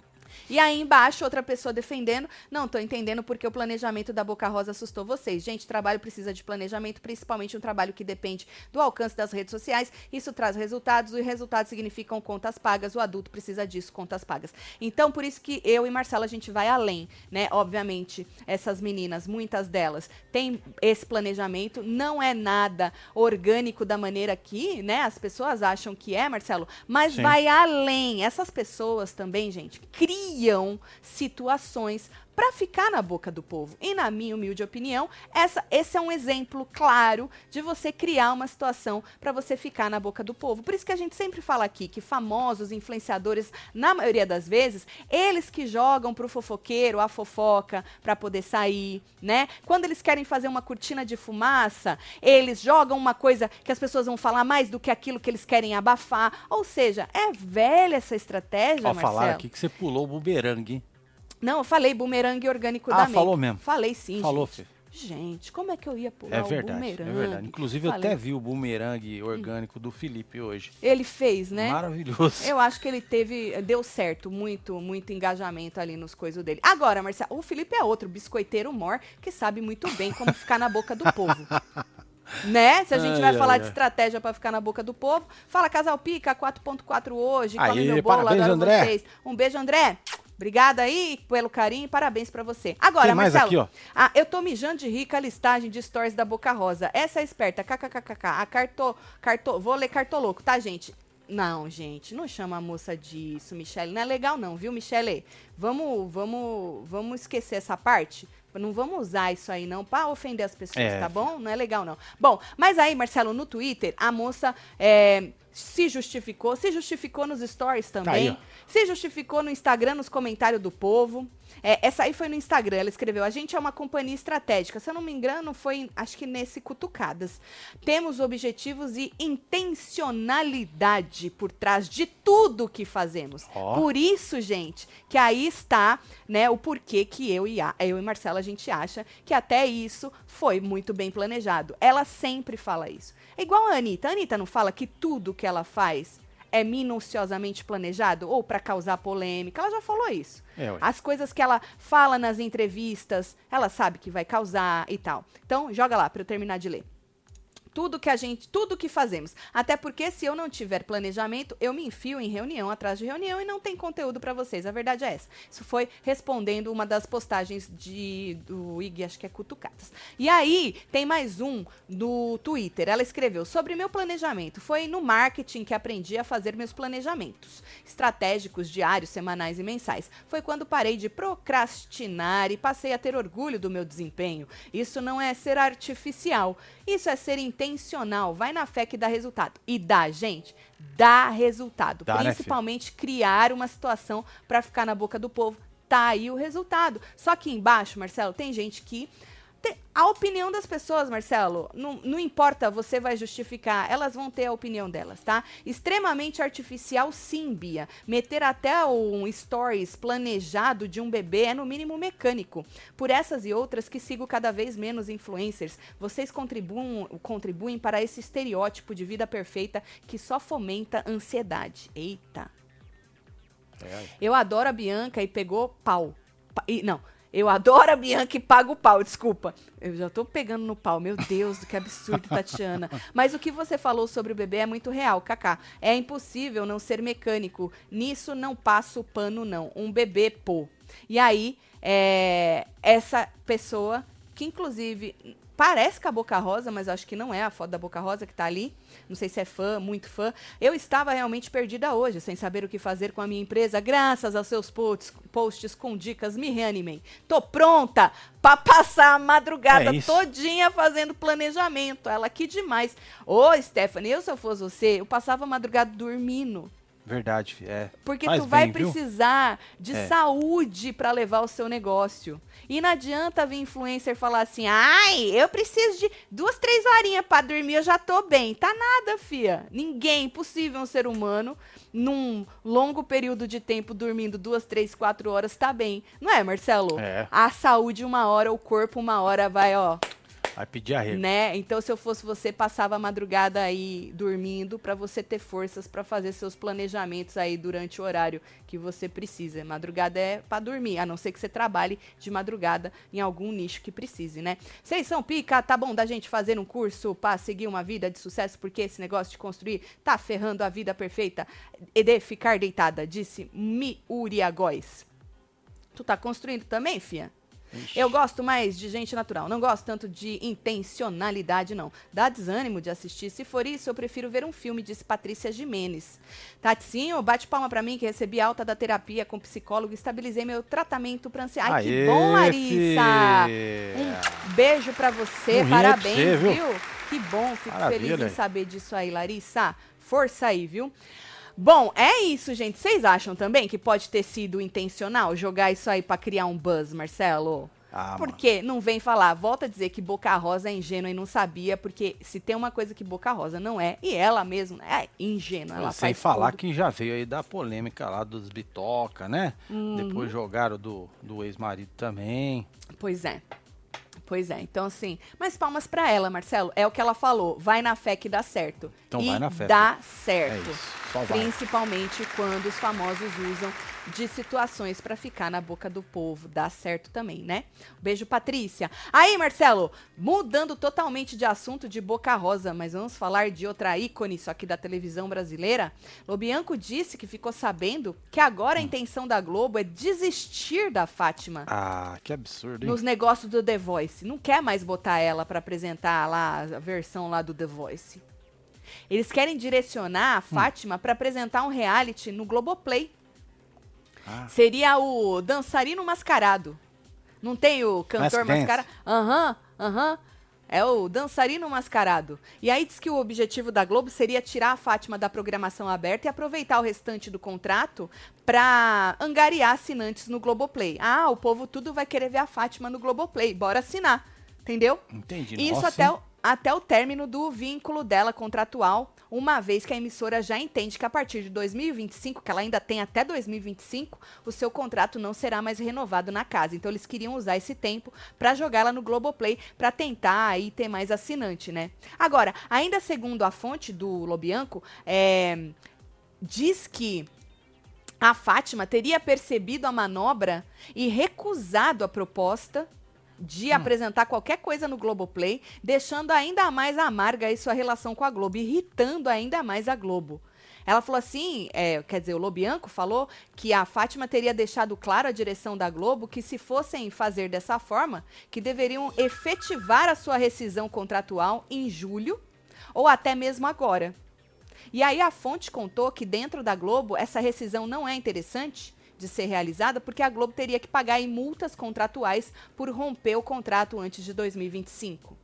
E aí embaixo, outra pessoa defendendo. Não, tô entendendo porque o planejamento da Boca Rosa assustou vocês. Gente, trabalho precisa de planejamento, principalmente um trabalho que depende do alcance das redes sociais. Isso traz resultados, e resultados significam contas pagas. O adulto precisa disso, contas pagas. Então, por isso que eu e Marcela, a gente vai além, né? Obviamente, essas meninas, muitas delas, têm esse planejamento. Não é nada orgânico da maneira que, né? As pessoas acham que é, Marcelo, mas Sim. vai além. Essas pessoas também, gente, criam criam situações para ficar na boca do povo. E na minha humilde opinião, essa, esse é um exemplo claro de você criar uma situação para você ficar na boca do povo. Por isso que a gente sempre fala aqui que famosos influenciadores, na maioria das vezes, eles que jogam pro fofoqueiro a fofoca para poder sair, né? Quando eles querem fazer uma cortina de fumaça, eles jogam uma coisa que as pessoas vão falar mais do que aquilo que eles querem abafar. Ou seja, é velha essa estratégia, Ao Marcelo. falar aqui que você pulou o bumerangue, hein? Não, eu falei bumerangue orgânico ah, da Make. falou mesmo. Falei sim, Falou, gente. Gente, como é que eu ia pular é verdade, o bumerangue? É verdade. Inclusive, Falei. eu até vi o bumerangue orgânico do Felipe hoje. Ele fez, né? Maravilhoso. Eu acho que ele teve, deu certo, muito, muito engajamento ali nos coisas dele. Agora, Marcelo, o Felipe é outro biscoiteiro mor que sabe muito bem como ficar na boca do povo. né? Se a gente ai, vai ai, falar ai. de estratégia para ficar na boca do povo, fala Casal Pica 4.4 hoje, come Aí, meu bolo, parabéns, adoro André. vocês. Um beijo, André. Obrigada aí pelo carinho e parabéns para você. Agora, Tem mais Marcelo, aqui, ó. Ah, eu tô mijando de rica a listagem de stories da Boca Rosa. Essa é esperta, kkkk. A carto, carto, vou ler cartoloco, tá, gente? Não, gente, não chama a moça disso, Michele. Não é legal não, viu, Michele? Vamos, vamos, vamos esquecer essa parte. Não vamos usar isso aí não para ofender as pessoas, é. tá bom? Não é legal não. Bom, mas aí, Marcelo, no Twitter, a moça é, se justificou, se justificou nos stories também, tá aí, se justificou no Instagram, nos comentários do povo. É, essa aí foi no Instagram, ela escreveu: A gente é uma companhia estratégica. Se eu não me engano, foi acho que nesse Cutucadas. Temos objetivos e intencionalidade por trás de tudo que fazemos. Oh. Por isso, gente, que aí está né, o porquê que eu e, a, eu e Marcela a gente acha que até isso foi muito bem planejado. Ela sempre fala isso. É igual a Anitta. A Anitta não fala que tudo que ela faz é minuciosamente planejado ou para causar polêmica. Ela já falou isso. É, As coisas que ela fala nas entrevistas, ela sabe que vai causar e tal. Então, joga lá para eu terminar de ler tudo que a gente, tudo que fazemos. Até porque se eu não tiver planejamento, eu me enfio em reunião atrás de reunião e não tem conteúdo para vocês. A verdade é essa. Isso foi respondendo uma das postagens de do IG, acho que é Cutucatas. E aí, tem mais um do Twitter. Ela escreveu: "Sobre meu planejamento, foi no marketing que aprendi a fazer meus planejamentos estratégicos diários, semanais e mensais. Foi quando parei de procrastinar e passei a ter orgulho do meu desempenho. Isso não é ser artificial, isso é ser intencional intencional, vai na fé que dá resultado. E dá, gente, dá resultado. Dá, né, Principalmente né, criar uma situação para ficar na boca do povo. Tá aí o resultado. Só que embaixo, Marcelo, tem gente que a opinião das pessoas, Marcelo, não, não, importa, você vai justificar, elas vão ter a opinião delas, tá? Extremamente artificial, sim, Bia. Meter até um stories planejado de um bebê é no mínimo mecânico. Por essas e outras que sigo cada vez menos influencers, vocês contribuem, contribuem para esse estereótipo de vida perfeita que só fomenta ansiedade. Eita. É. Eu adoro a Bianca e pegou pau. Pa e, não, eu adoro a Bianca e pago o pau, desculpa. Eu já tô pegando no pau. Meu Deus, que absurdo, Tatiana. Mas o que você falou sobre o bebê é muito real, Kaká. É impossível não ser mecânico. Nisso não passo pano, não. Um bebê, pô. E aí, é, essa pessoa, que inclusive Parece com a Boca Rosa, mas acho que não é a foto da Boca Rosa que tá ali. Não sei se é fã, muito fã. Eu estava realmente perdida hoje, sem saber o que fazer com a minha empresa. Graças aos seus posts, posts com dicas, me reanimem. Tô pronta para passar a madrugada é todinha fazendo planejamento. Ela aqui demais. Ô, Stephanie, eu se eu fosse você, eu passava a madrugada dormindo Verdade, é. Porque Faz tu vai bem, viu? precisar de É. saúde pra levar o seu negócio. E não adianta vir influencer falar assim: ai, eu preciso de duas, três horinhas pra dormir, eu já tô bem. Tá nada, fia. Ninguém, impossível um ser humano, num longo período de tempo, dormindo duas, três, quatro horas, tá bem. Não é, Marcelo? É. A saúde, uma hora, o corpo, uma hora vai, ó, Vai pedir arrego. né? Então, se eu fosse você, passava a madrugada aí dormindo pra você ter forças pra fazer seus planejamentos aí durante o horário que você precisa. Madrugada é pra dormir, a não ser que você trabalhe de madrugada em algum nicho que precise, né? Vocês são pica, tá bom da gente fazer um curso pra seguir uma vida de sucesso, porque esse negócio de construir tá ferrando a vida perfeita e de ficar deitada, disse Miuria Góes. Tu tá construindo também, fia? Ixi. Eu gosto mais de gente natural, não gosto tanto de intencionalidade, não. Dá desânimo de assistir. Se for isso, eu prefiro ver um filme, disse Patrícia Jimenez. Tatinho, bate palma pra mim que recebi alta da terapia com psicólogo e estabilizei meu tratamento pra ansiedade. Ai, que bom, Larissa! fi! Um beijo pra você, parabéns, você, viu? viu? Que bom, fico Maravilha, feliz em saber disso aí, Larissa. Força aí, viu? Bom, é isso, gente. Vocês acham também que pode ter sido intencional jogar isso aí pra criar um buzz, Marcelo? Ah, Por mano. não vem falar? Volta a dizer que Boca Rosa é ingênua e não sabia, porque se tem uma coisa que Boca Rosa não é, e ela mesma é ingênua, ela Sem falar tudo. que já veio aí da polêmica lá dos Bitoca, né? Uhum. Depois jogaram do, do ex-marido também. Pois é. Pois é, então assim, mas palmas pra ela, Marcelo. É o que ela falou, vai na fé que dá certo. Então e vai na fé, dá É certo. isso. Só vai. Principalmente quando os famosos usam de situações pra ficar na boca do povo. Dá certo também, né? Beijo, Patrícia. Aí, Marcelo, mudando totalmente de assunto de Boca Rosa, mas vamos falar de outra ícone, só que da televisão brasileira. Lobianco disse que ficou sabendo que agora a Hum. intenção da Globo é desistir da Fátima Ah, que absurdo, hein? nos negócios do The Voice. Não quer mais botar ela pra apresentar lá a versão lá do The Voice. Eles querem direcionar a Hum. Fátima pra apresentar um reality no Globoplay. Ah. Seria o dançarino mascarado. Não tem o cantor mascarado? Aham, aham. É o dançarino mascarado. E aí diz que o objetivo da Globo seria tirar a Fátima da programação aberta e aproveitar o restante do contrato pra angariar assinantes no Globoplay. Ah, o povo tudo vai querer ver a Fátima no Globoplay. Bora assinar. Entendeu? Entendi. Isso Nossa, até o, até o término do vínculo dela contratual, uma vez que a emissora já entende que a partir de 2025, que ela ainda tem até 2025, o seu contrato não será mais renovado na casa. Então eles queriam usar esse tempo para jogá-la no Globoplay para tentar aí ter mais assinante, né? Agora, ainda segundo a fonte do Lobianco, é, diz que a Fátima teria percebido a manobra e recusado a proposta de apresentar qualquer coisa no Globoplay, deixando ainda mais amarga aí sua relação com a Globo, irritando ainda mais a Globo. Ela falou assim, é, quer dizer, o Lobianco falou que a Fátima teria deixado claro à direção da Globo que se fossem fazer dessa forma, que deveriam efetivar a sua rescisão contratual em julho ou até mesmo agora. E aí a fonte contou que dentro da Globo essa rescisão não é interessante de ser realizada porque a Globo teria que pagar em multas contratuais por romper o contrato antes de 2025.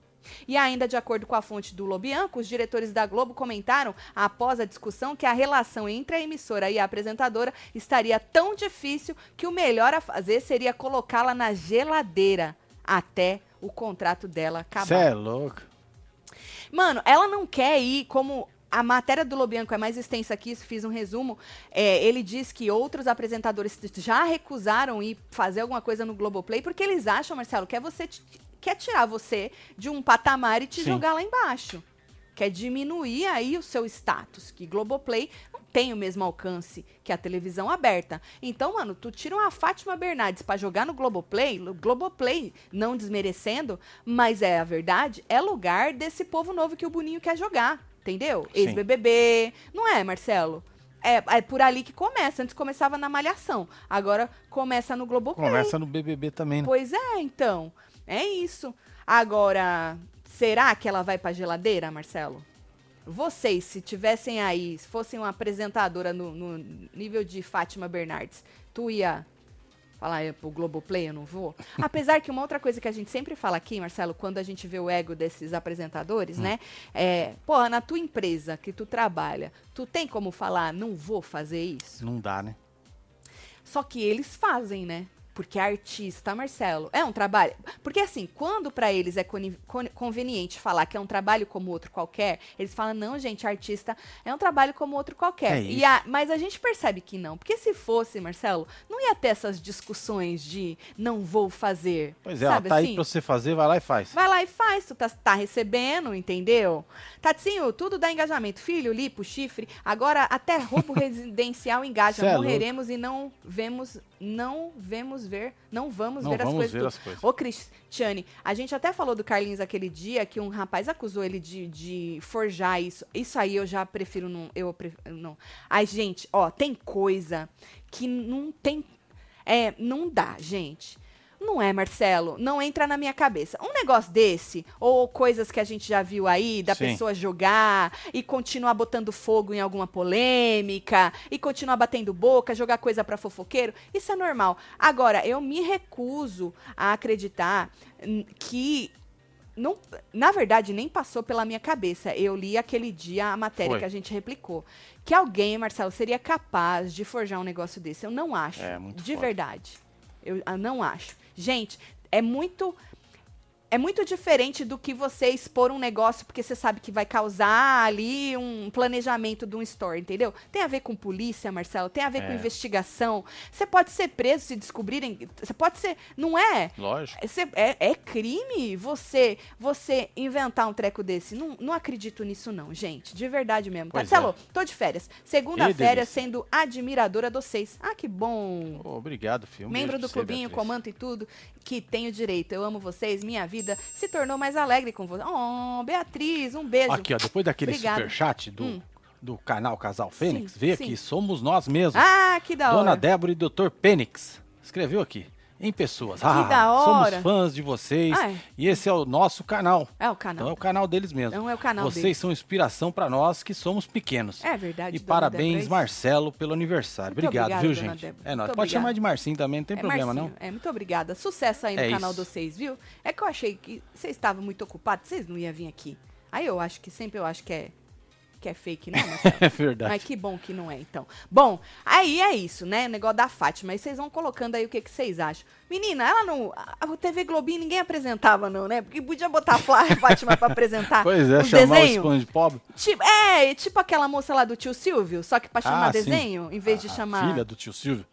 E ainda de acordo com a fonte do Lobianco, os diretores da Globo comentaram, após a discussão, que a relação entre a emissora e a apresentadora estaria tão difícil que o melhor a fazer seria colocá-la na geladeira até o contrato dela acabar. Cê é louco. Mano, ela não quer ir como. A matéria do Lobianco é mais extensa aqui, fiz um resumo. É, ele diz que outros apresentadores já recusaram ir fazer alguma coisa no Globoplay porque eles acham, Marcelo, que é você quer tirar você de um patamar e te Sim. jogar lá embaixo. Quer diminuir aí o seu status, que Globoplay não tem o mesmo alcance que a televisão aberta. Então, mano, tu tira uma Fátima Bernardes pra jogar no Globoplay, Globoplay, não desmerecendo, mas é a verdade, é lugar desse povo novo que o Boninho quer jogar, entendeu? Ex-BBB, não é, Marcelo? É, é por ali que começa. Antes começava na Malhação, agora começa no Globoplay. Começa no BBB também, né? Pois é, então. É isso. Agora, será que ela vai pra geladeira, Marcelo? Vocês, se tivessem aí, se fossem uma apresentadora no, no nível de Fátima Bernardes, tu ia Falar é, pro Globoplay eu não vou. Apesar que uma outra coisa que a gente sempre fala aqui, Marcelo, quando a gente vê o ego desses apresentadores, Hum. né? É, pô, na tua empresa que tu trabalha, tu tem como falar, não vou fazer isso? Não dá, né? Só que eles fazem, né? Porque artista, Marcelo, é um trabalho. Porque assim, quando pra eles é conveniente falar que é um trabalho como outro qualquer, eles falam, não, gente, artista é um trabalho como outro qualquer. É E a- mas a gente percebe que não. Porque se fosse, Marcelo, não ia ter essas discussões de não vou fazer. Pois é, sabe tá assim? aí pra você fazer, vai lá e faz. Vai lá e faz, tu tá, tá recebendo, entendeu? Tatinho, tudo dá engajamento. Filho, lipo, chifre. Agora até roubo residencial engaja. É Morreremos e não vemos, não vemos ver, não vamos Não ver as vamos coisas. ver as coisas. Ô, Cristiane, a gente até falou do Carlinhos aquele dia que um rapaz acusou ele de, de forjar isso. Isso aí eu já prefiro não. Eu prefiro, não. Ai, gente, ó, tem coisa que não tem. É, não dá, gente. Não é, Marcelo. Não entra na minha cabeça. Um negócio desse, ou coisas que a gente já viu aí, da Sim. pessoa jogar e continuar botando fogo em alguma polêmica, e continuar batendo boca, jogar coisa pra fofoqueiro, isso é normal. Agora, eu me recuso a acreditar que. Não, na verdade, nem passou pela minha cabeça. Eu li aquele dia a matéria Foi. que a gente replicou. Que alguém, Marcelo, seria capaz de forjar um negócio desse. Eu não acho. É, de foda. verdade. Eu ah, não acho. Gente, é muito. É muito diferente do que você expor um negócio porque você sabe que vai causar ali um planejamento de um store, entendeu? Tem a ver com polícia, Marcelo, tem a ver com É. investigação. Você pode ser preso se descobrirem. Você pode ser. Não é? Lógico. É, cê- é- é crime você você inventar um treco desse. Não, não acredito nisso, não, gente. De verdade mesmo. Pois Marcelo, é. tô de férias. Segunda delícia. sendo admiradora dos seis. Ah, que bom. Obrigado. Um Membro do clubinho, comando e tudo, que tenho direito. Eu amo vocês, minha vida se tornou mais alegre com você. Oh, Beatriz, um beijo. Aqui, ó, depois daquele Obrigada. superchat do, Hum. do canal Casal Fênix, Sim, vê sim. aqui, somos nós mesmos. Ah, que da Dona hora. Débora e Dr. Pênix. Escreveu aqui. Em pessoas. Ah, da hora. Somos fãs de vocês. Ah, é. E esse é o nosso canal. É o Então é canal. o canal deles mesmo. Não é o canal Vocês deles. são inspiração pra nós que somos pequenos. É verdade. E parabéns, Débora. Marcelo, pelo aniversário. Muito Obrigado, obrigada, viu, gente? Débora. É nóis. Pode obrigada. chamar de Marcinho também, não tem É, problema, Marcinho, não. É, muito obrigada. Sucesso aí no É canal de vocês, viu? É que eu achei que vocês estavam muito ocupados, vocês não iam vir aqui. Aí eu acho que sempre eu acho que é que é fake, Marcelo? É verdade. Mas que bom que não é, então. Bom, aí é isso, né? O negócio da Fátima. Aí vocês vão colocando aí o que, que vocês acham. Menina, ela não. A TV Globinho ninguém apresentava, não, né? Porque podia botar a Flá- a Fátima pra apresentar Pois é, chamar o desenhos. esconde pobre. Tipo, é, tipo aquela moça lá do tio Silvio, só que pra chamar Ah, sim. desenho, em vez de A chamar. Filha do tio Silvio.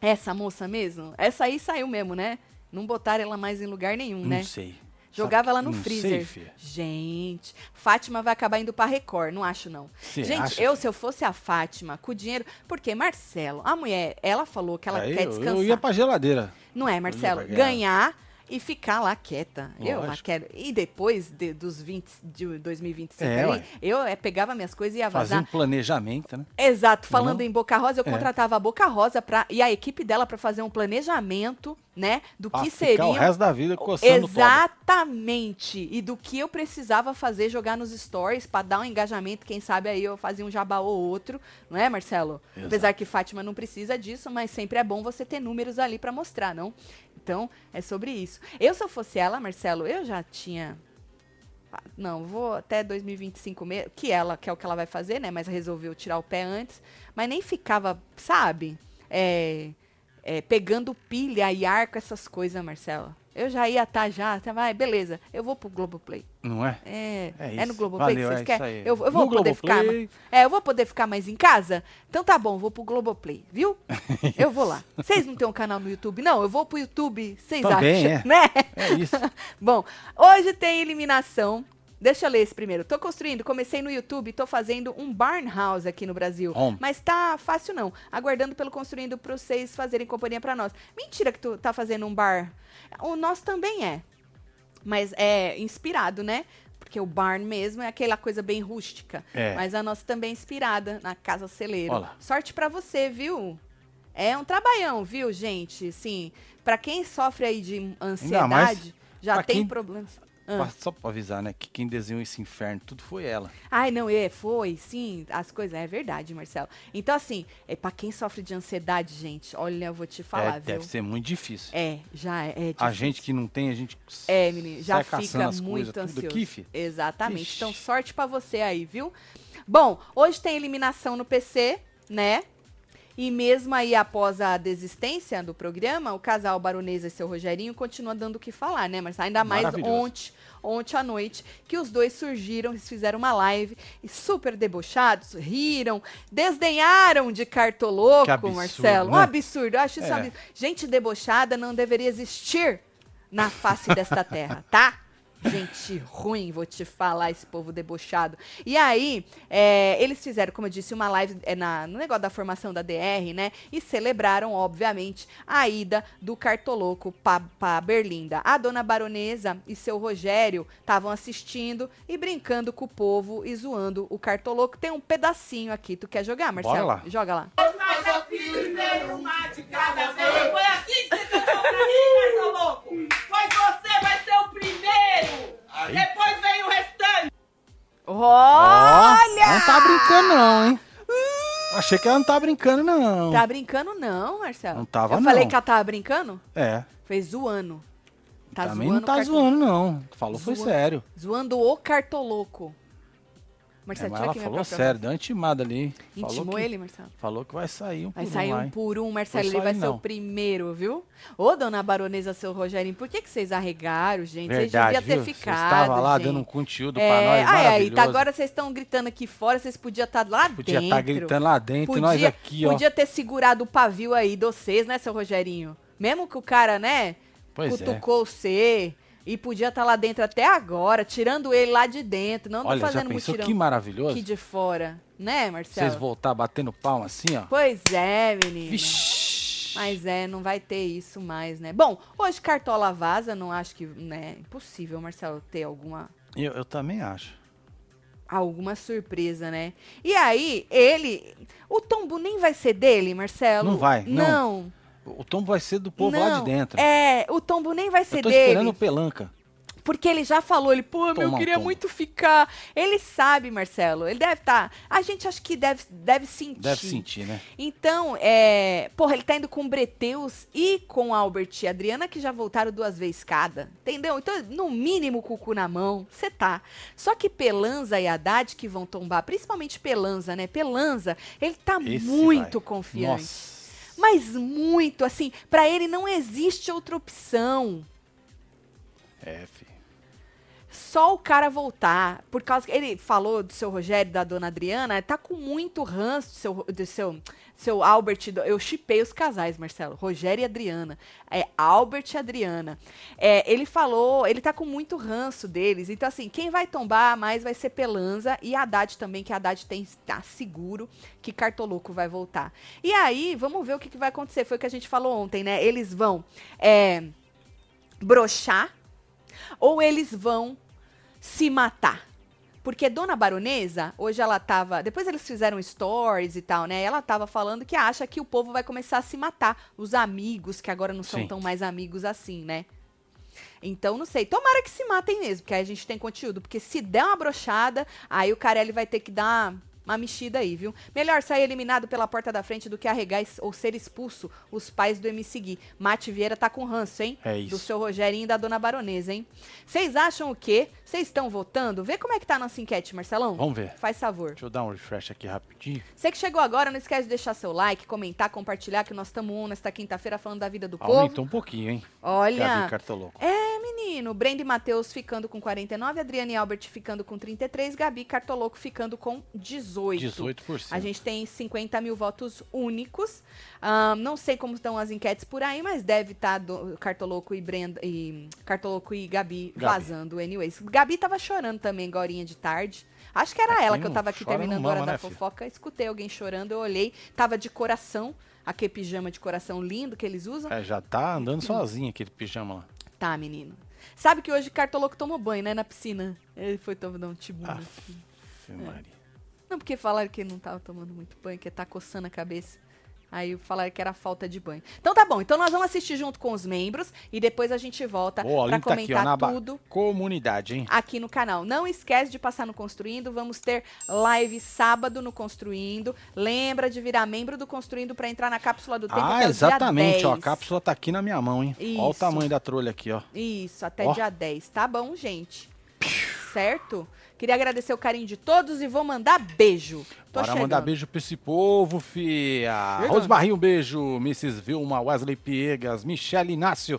Essa moça mesmo? Essa aí saiu mesmo, né? Não botaram ela mais em lugar nenhum, Não né? sei. Jogava ela no Não freezer. Sei. Gente, Fátima vai acabar indo pra Record, não acho não. Cê Gente, acha, eu se eu fosse a Fátima, com o dinheiro, porque Marcelo, a mulher, ela falou que ela Aí quer descansar. eu ia pra geladeira. Não é, Marcelo? ganhar. E ficar lá quieta. Eu lá Lógico. quero. E depois de- dos 20 de 2025 É, ali, eu é, pegava minhas coisas e ia Fazer vazar. um planejamento, né? Exato, falando Não? em Boca Rosa, eu É. contratava a Boca Rosa pra, e a equipe dela para fazer um planejamento, né, do Pra que seria o resto da vida coçando. Exatamente. E do que eu precisava fazer, jogar nos stories pra dar um engajamento, quem sabe aí eu fazia um jabá ou outro, não é, Marcelo? Exato. Apesar que Fátima não precisa disso, mas sempre é bom você ter números ali pra mostrar, não? Então, é sobre isso. Eu, se eu fosse ela, Marcelo, eu já tinha ah, não, vou até 2025 mesmo, que ela, que é o que ela vai fazer, né? Mas resolveu tirar o pé antes, mas nem ficava, sabe? É, é, pegando pilha e arco, essas coisas, Marcelo. Eu já ia estar já, tá, vai, beleza. Eu vou pro Globoplay. Não é? É, É é, no. Globoplay Valeu, que é vocês isso querem? Eu, eu vou No poder ficar. Globoplay. É, eu vou poder ficar mais em casa? Então tá bom, vou pro Globoplay, viu? Eu vou lá. Vocês não têm um canal no YouTube? Não, eu vou pro YouTube, vocês acham? é. Né? É isso. Bom, hoje tem eliminação. Deixa eu ler esse primeiro. Tô construindo, comecei no YouTube, tô fazendo um barn house aqui no Brasil. Om. Mas tá fácil não. Aguardando pelo construindo pra vocês fazerem companhia pra nós. Mentira que tu tá fazendo um bar. O nosso também é. Mas é inspirado, né? Porque o barn mesmo é aquela coisa bem rústica. É. Mas a nossa também é inspirada na casa celeiro. Ó lá. Sorte pra você, viu? É um trabalhão, viu, gente? Sim, pra quem sofre aí de ansiedade, já tem quem- problemas. Ah. pra- só pra avisar, né? Que quem desenhou esse inferno, tudo foi ela. Ai, não, é, foi, sim, as coisas, é verdade, Marcelo. Então, assim, é para quem sofre de ansiedade, gente, olha, eu vou te falar, é, viu? deve ser muito difícil. É, já é, é a difícil. gente que não tem, a gente É, menino, já fica muito coisas, tudo ansioso. aqui, fi. Exatamente. Ixi. Então, sorte pra você aí, viu? Bom, hoje tem eliminação no PC, né? E mesmo aí após a desistência do programa, o casal Baronesa e seu Rogerinho continua dando o que falar, né? Mas ainda mais ontem, ontem à noite, que os dois surgiram, eles fizeram uma live e super debochados, riram, desdenharam de cartoloco, absurdo, Marcelo. Um né? absurdo. Eu acho isso É. absurdo. Gente debochada não deveria existir na face desta terra, tá? Gente ruim, vou te falar, esse povo debochado. E aí, é, eles fizeram, como eu disse, uma live é, na, no negócio da formação da DR, né? E celebraram, obviamente, a ida do cartoloco pra, pra Berlinda. A dona baronesa e seu Rogério estavam assistindo e brincando com o povo e zoando o cartoloco. Tem um pedacinho aqui. Tu quer jogar, Marcelo? lá. Joga lá. Mas eu uma de cada vez. Foi assim que você mim, Marcelo Louco? Pois você vai ser o primeiro. Depois vem o restante. Olha! Não tá brincando, não, hein? Achei que ela não tá brincando, não. Tá brincando não, Marcelo? Não tava, Eu falei não. que ela tava brincando? É. Fez zoando. Tá também zoando não tá cartol- zoando, não. Falou foi Zoando. sério. Zoando o cartoloco. É, Marcelo, mas ela falou sério, deu uma intimada ali. Falou Intimou que, ele, Marcelo? Falou que vai sair um Vai por sair um lá, um hein? por um, Marcelo. Ele vai ser o primeiro, viu? Ô, dona baronesa, seu Rogerinho, por que, que vocês arregaram, gente? Verdade, vocês deviam ter viu? Ficado, estava lá gente. dando um conteúdo É, pra nós, ai, ai, maravilhoso. tá, agora vocês estão gritando aqui fora, vocês podiam estar lá Podia dentro. estar gritando lá dentro, Podia, e nós aqui, ó. podia ter segurado o pavio aí de vocês, né, seu Rogerinho? Mesmo que o cara, né, Pois é. cutucou você e podia estar lá dentro até agora, tirando ele lá de dentro, não Olha, tô já fazendo pensou mutirão que maravilhoso? aqui de fora, né, Marcelo? Vocês voltar batendo palma assim, ó. Pois é, menino. Mas é, não vai ter isso mais, né? Bom, hoje Cartola vaza, não acho que, né, impossível, Marcelo, ter alguma Eu, eu também acho. alguma surpresa, né? E aí, ele, o tombo nem vai ser dele, Marcelo? Não vai, não. Não. O tombo vai ser do povo não. lá de dentro. É, o tombo nem vai ser eu tô dele. esperando o pelanca. Porque ele já falou, ele, pô, meu, eu um queria muito ficar. Ele sabe, Marcelo. Ele deve estar. A gente acha que deve, deve sentir. Deve sentir, né? Então, é. Porra, ele tá indo com o Breteus e com Albert e a Adriana, que já voltaram duas vezes cada. Entendeu? Então, no mínimo, com o cu na mão, você tá. Só que Pelanza e Haddad que vão tombar, principalmente Pelanza, né? Pelanza, ele tá Esse muito vai. confiante. Nossa. Mas muito, assim, pra ele não existe outra opção. É, fi. Só o cara voltar, por causa que ele falou do seu Rogério da dona Adriana, tá com muito ranço do seu, do seu, seu Albert. do- Eu chipei os casais, Marcelo. Rogério e Adriana. É Albert e Adriana. É, ele falou, ele tá com muito ranço deles. Então, assim, quem vai tombar mais vai ser Pelanza e Haddad também, que Haddad tem, tá seguro que Cartoloco vai voltar. E aí, vamos ver o que, que vai acontecer. Foi o que a gente falou ontem, né? Eles vão é, brochar ou eles vão se matar. Porque Dona Baronesa, hoje ela tava. Depois eles fizeram stories e tal, né? Ela tava falando que acha que o povo vai começar a se matar. Os amigos, que agora não são Sim. tão mais amigos assim, né? Então, não sei. Tomara que se matem mesmo, porque aí a gente tem conteúdo. Porque se der uma brochada, aí o Carelli vai ter que dar uma mexida aí, viu? Melhor sair eliminado pela porta da frente do que arregar ou ser expulso os pais do MC Gui. Mate Vieira tá com ranço, hein? É isso. Do seu Rogerinho e da dona Baronesa, hein? Vocês acham o quê? Vocês estão votando? Vê como é que tá a nossa enquete, Marcelão. Vamos ver. Faz favor. Deixa eu dar um refresh aqui rapidinho. Você que chegou agora, não esquece de deixar seu like, comentar, compartilhar, que nós estamos on nesta quinta-feira falando da vida do povo. Aumentou um pouquinho, hein? Olha. Gabi Cartoloco. É, menino. Brenda e Matheus ficando com 49, Adriane e Albert ficando com 33, Gabi Cartoloco ficando com 18. 18%. A gente tem 50 mil votos únicos. Ahn, não sei como estão as enquetes por aí, mas deve estar Cartoloco e Brenda e Cartoloco e Gabi, Gabi. vazando anyways. Gabi tava chorando também, gorinha de tarde. Acho que era É, ela que eu tava aqui terminando a hora mama, da né, filho? fofoca. Escutei alguém chorando, eu olhei, tava de coração, aquele pijama de coração lindo que eles usam. É, já tá andando sozinho aquele pijama lá. Tá, menino. Sabe que hoje Cartoloco tomou banho, né, na piscina. Ele foi tomar um tibuna. Aff, Maria. Não, porque falaram que não tava tomando muito banho, que tá coçando a cabeça. Aí falaram que era falta de banho. Então tá bom, então nós vamos assistir junto com os membros e depois a gente volta pra link tá aqui, ó, comentar tudo comunidade, hein? aqui no canal. Não esquece de passar no Construindo, vamos ter live sábado no Construindo. Lembra de virar membro do Construindo pra entrar na cápsula do tempo Ah, exatamente, ó. A 10. cápsula tá aqui na minha mão, hein? Olha o tamanho da trolha aqui, ó. Isso, até Ó. dia 10. Tá bom, gente? Certo? Queria agradecer o carinho de todos e vou mandar beijo. Tô Bora chegando. mandar beijo pra esse povo, fia. Rosmarinho, um beijo. Mrs. Vilma, Wesley Piegas, Michele Inácio.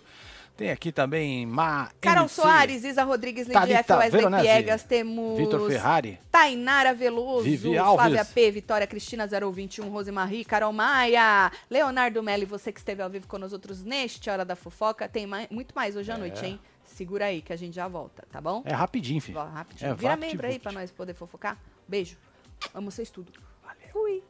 Tem aqui também Ma Carol MC, Soares, Isa Rodrigues, Lidia F, Wesley Veronese, Piegas, temos Vitor Ferrari. Tainara Veloso, Vivi Flávia Alves. P, Vitória Cristina 021, Rosemarie, Carol Maia, Leonardo Melli, você que esteve ao vivo com nós outros neste Hora da Fofoca. Tem mai- muito mais hoje à noite, hein? Segura aí que a gente já volta, tá bom? É rapidinho, filho. Rapidinho. É, Vira membro aí pra nós poder fofocar. Beijo. Amo vocês tudo. Valeu. Fui.